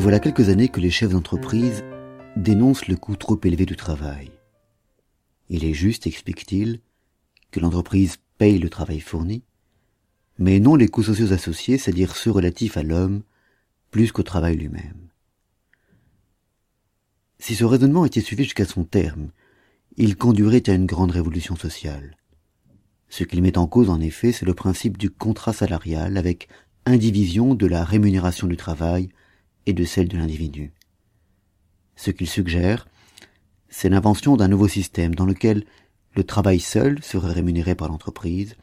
Voilà quelques années que les chefs d'entreprise dénoncent le coût trop élevé du travail. Il est juste, explique-t-il, que l'entreprise paye le travail fourni, mais non les coûts sociaux associés, c'est-à-dire ceux relatifs à l'homme, plus qu'au travail lui-même. Si ce raisonnement était suivi jusqu'à son terme, il conduirait à une grande révolution sociale. Ce qu'il met en cause, en effet, c'est le principe du contrat salarial avec indivision de la rémunération du travail et de celle de l'individu. Ce qu'il suggère, c'est l'invention d'un nouveau système dans lequel le travail seul serait rémunéré par l'entreprise,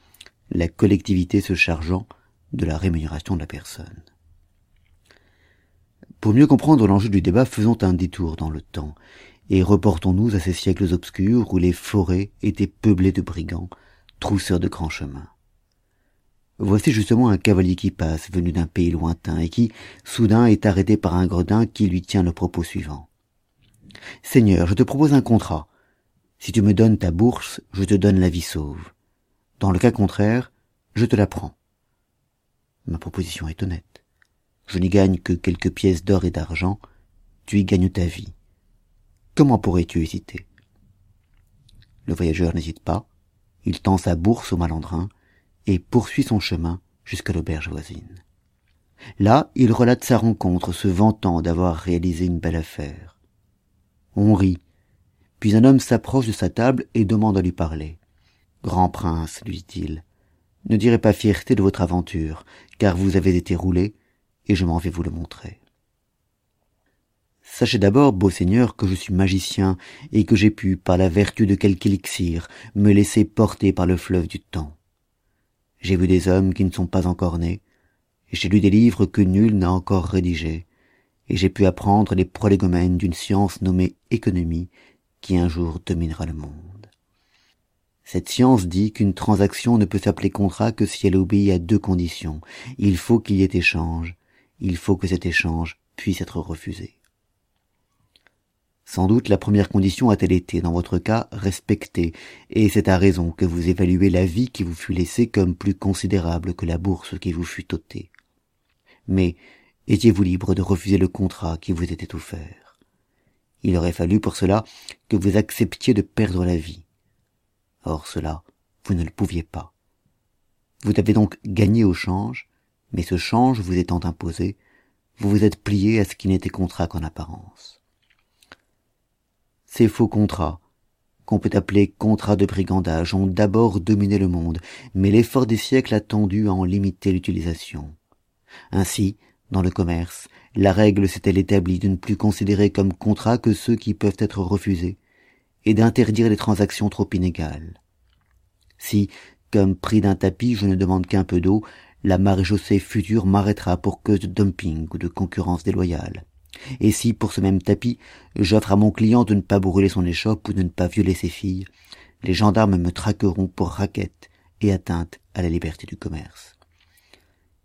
la collectivité se chargeant de la rémunération de la personne. Pour mieux comprendre l'enjeu du débat, faisons un détour dans le temps et reportons-nous à ces siècles obscurs où les forêts étaient peuplées de brigands, trousseurs de grands chemins. Voici justement un cavalier qui passe, venu d'un pays lointain, et qui, soudain, est arrêté par un gredin qui lui tient le propos suivant. Seigneur, je te propose un contrat. Si tu me donnes ta bourse, je te donne la vie sauve. Dans le cas contraire, je te la prends. Ma proposition est honnête. Je n'y gagne que quelques pièces d'or et d'argent, tu y gagnes ta vie. Comment pourrais-tu hésiter? Le voyageur n'hésite pas, il tend sa bourse au malandrin et poursuit son chemin jusqu'à l'auberge voisine. Là, il relate sa rencontre, se vantant d'avoir réalisé une belle affaire. On rit, puis un homme s'approche de sa table et demande à lui parler. Grand prince, lui dit-il, ne direz pas fierté de votre aventure, car vous avez été roulé, et je m'en vais vous le montrer. Sachez d'abord, beau seigneur, que je suis magicien, et que j'ai pu, par la vertu de quelque élixir, me laisser porter par le fleuve du temps. J'ai vu des hommes qui ne sont pas encore nés, j'ai lu des livres que nul n'a encore rédigés, et j'ai pu apprendre les prolégomènes d'une science nommée économie, qui un jour dominera le monde. Cette science dit qu'une transaction ne peut s'appeler contrat que si elle obéit à deux conditions. Il faut qu'il y ait échange, il faut que cet échange puisse être refusé. Sans doute la première condition a-t-elle été, dans votre cas, respectée, et c'est à raison que vous évaluez la vie qui vous fut laissée comme plus considérable que la bourse qui vous fut ôtée. Mais étiez-vous libre de refuser le contrat qui vous était offert? Il aurait fallu pour cela que vous acceptiez de perdre la vie. Or cela, vous ne le pouviez pas. Vous avez donc gagné au change, mais ce change vous étant imposé, vous vous êtes plié à ce qui n'était contrat qu'en apparence. Ces faux contrats, qu'on peut appeler contrats de brigandage, ont d'abord dominé le monde, mais l'effort des siècles a tendu à en limiter l'utilisation. Ainsi, dans le commerce, la règle s'est-elle établie de ne plus considérer comme contrats que ceux qui peuvent être refusés, et d'interdire les transactions trop inégales. Si, comme prix d'un tapis, je ne demande qu'un peu d'eau, la maréchaussée future m'arrêtera pour cause de dumping ou de concurrence déloyale. Et si, pour ce même tapis, j'offre à mon client de ne pas brûler son échoppe ou de ne pas violer ses filles, les gendarmes me traqueront pour raquette et atteinte à la liberté du commerce.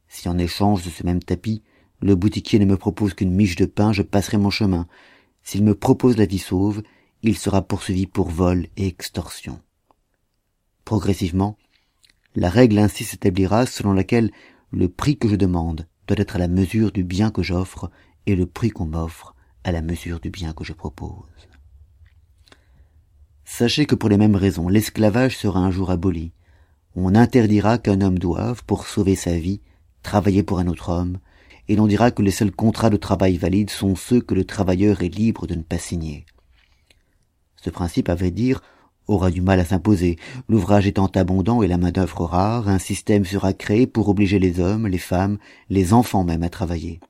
Si en échange de ce même tapis, le boutiquier ne me propose qu'une miche de pain, je passerai mon chemin. S'il me propose la vie sauve, il sera poursuivi pour vol et extorsion. Progressivement, la règle ainsi s'établira selon laquelle le prix que je demande doit être à la mesure du bien que j'offre et le prix qu'on m'offre à la mesure du bien que je propose. Sachez que pour les mêmes raisons, l'esclavage sera un jour aboli. On interdira qu'un homme doive, pour sauver sa vie, travailler pour un autre homme, et l'on dira que les seuls contrats de travail valides sont ceux que le travailleur est libre de ne pas signer. Ce principe, à vrai dire, aura du mal à s'imposer. L'ouvrage étant abondant et la main-d'œuvre rare, un système sera créé pour obliger les hommes, les femmes, les enfants même à travailler.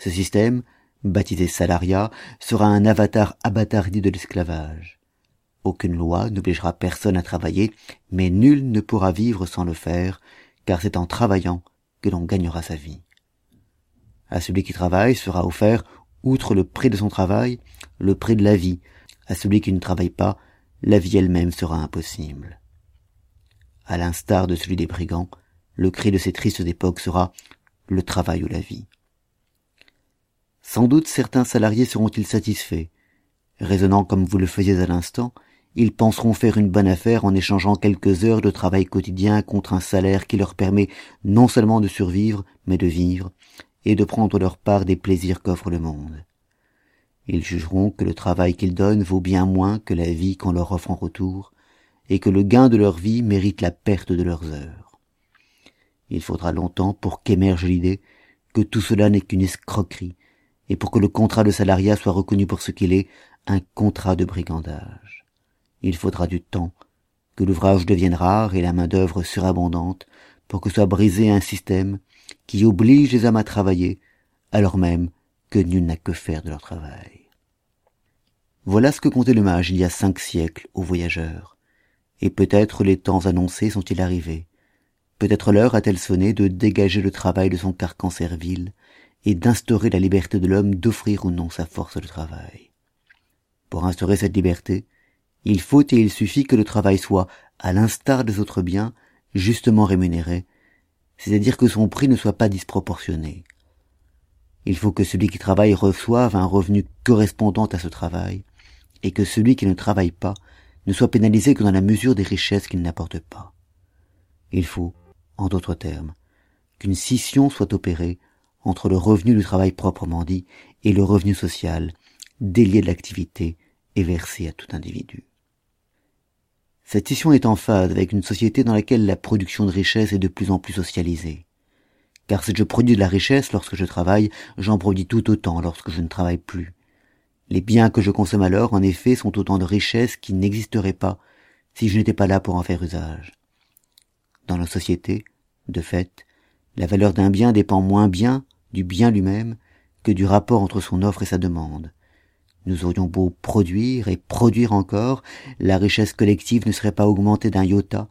Ce système, baptisé salariat, sera un avatar abattardi de l'esclavage. Aucune loi n'obligera personne à travailler, mais nul ne pourra vivre sans le faire, car c'est en travaillant que l'on gagnera sa vie. À celui qui travaille sera offert, outre le prix de son travail, le prix de la vie, à celui qui ne travaille pas, la vie elle-même sera impossible. À l'instar de celui des brigands, le cri de ces tristes époques sera le travail ou la vie. Sans doute certains salariés seront-ils satisfaits. Raisonnant comme vous le faisiez à l'instant, ils penseront faire une bonne affaire en échangeant quelques heures de travail quotidien contre un salaire qui leur permet non seulement de survivre, mais de vivre, et de prendre leur part des plaisirs qu'offre le monde. Ils jugeront que le travail qu'ils donnent vaut bien moins que la vie qu'on leur offre en retour, et que le gain de leur vie mérite la perte de leurs heures. Il faudra longtemps pour qu'émerge l'idée que tout cela n'est qu'une escroquerie, et pour que le contrat de salariat soit reconnu pour ce qu'il est, un contrat de brigandage. Il faudra du temps, que l'ouvrage devienne rare et la main-d'œuvre surabondante, pour que soit brisé un système qui oblige les hommes à travailler, alors même que nul n'a que faire de leur travail. Voilà ce que comptait le mage il y a cinq siècles aux voyageurs, et peut-être les temps annoncés sont-ils arrivés. Peut-être l'heure a-t-elle sonné de dégager le travail de son carcan servile et d'instaurer la liberté de l'homme d'offrir ou non sa force de travail. Pour instaurer cette liberté, il faut et il suffit que le travail soit, à l'instar des autres biens, justement rémunéré, c'est-à-dire que son prix ne soit pas disproportionné. Il faut que celui qui travaille reçoive un revenu correspondant à ce travail, et que celui qui ne travaille pas ne soit pénalisé que dans la mesure des richesses qu'il n'apporte pas. Il faut, en d'autres termes, qu'une scission soit opérée entre le revenu du travail proprement dit et le revenu social, délié de l'activité et versé à tout individu. Cette scission est en phase avec une société dans laquelle la production de richesse est de plus en plus socialisée. Car si je produis de la richesse lorsque je travaille, j'en produis tout autant lorsque je ne travaille plus. Les biens que je consomme alors, en effet, sont autant de richesses qui n'existeraient pas si je n'étais pas là pour en faire usage. Dans nos sociétés, de fait, la valeur d'un bien dépend moins bien du bien lui-même que du rapport entre son offre et sa demande. Nous aurions beau produire et produire encore, la richesse collective ne serait pas augmentée d'un iota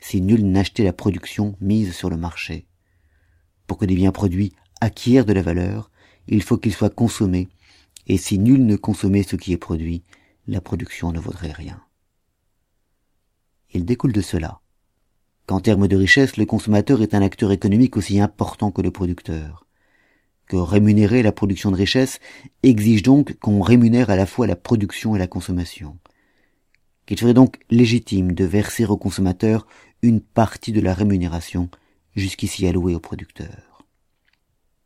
si nul n'achetait la production mise sur le marché. Pour que des biens produits acquièrent de la valeur, il faut qu'ils soient consommés et si nul ne consommait ce qui est produit, la production ne vaudrait rien. Il découle de cela qu'en termes de richesse, le consommateur est un acteur économique aussi important que le producteur. Que rémunérer la production de richesse exige donc qu'on rémunère à la fois la production et la consommation. Qu'il serait donc légitime de verser au consommateur une partie de la rémunération jusqu'ici allouée au producteur.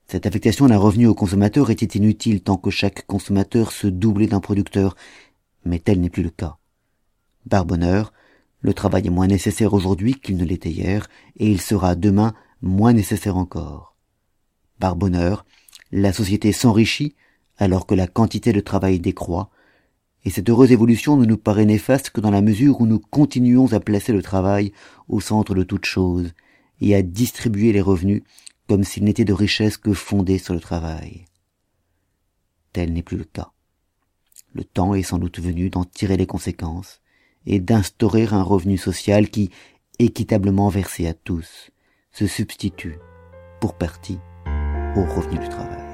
Cette affectation d'un revenu au consommateur était inutile tant que chaque consommateur se doublait d'un producteur, mais tel n'est plus le cas. Par bonheur, le travail est moins nécessaire aujourd'hui qu'il ne l'était hier, et il sera demain moins nécessaire encore. Par bonheur, la société s'enrichit alors que la quantité de travail décroît, et cette heureuse évolution ne nous paraît néfaste que dans la mesure où nous continuons à placer le travail au centre de toute chose, et à distribuer les revenus comme s'il n'était de richesse que fondée sur le travail. Tel n'est plus le cas. Le temps est sans doute venu d'en tirer les conséquences et d'instaurer un revenu social qui, équitablement versé à tous, se substitue, pour partie, au revenu du travail.